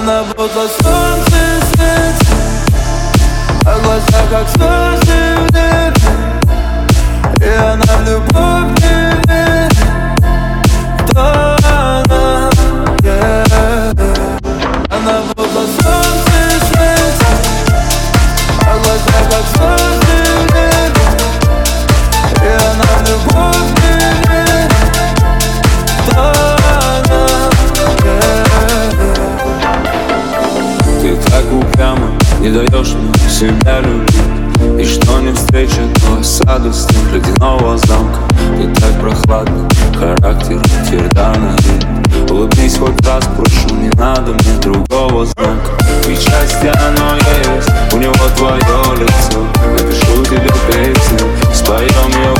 Она будто солнце Не даешь мне себя любить И что не встреча, то сладостных ледяного замка. Не так прохладно, характер Тирдана Улыбнись хоть раз, прошу, не надо мне другого знака И счастье оно есть, у него твое лицо. Напишу тебе песню, споем ее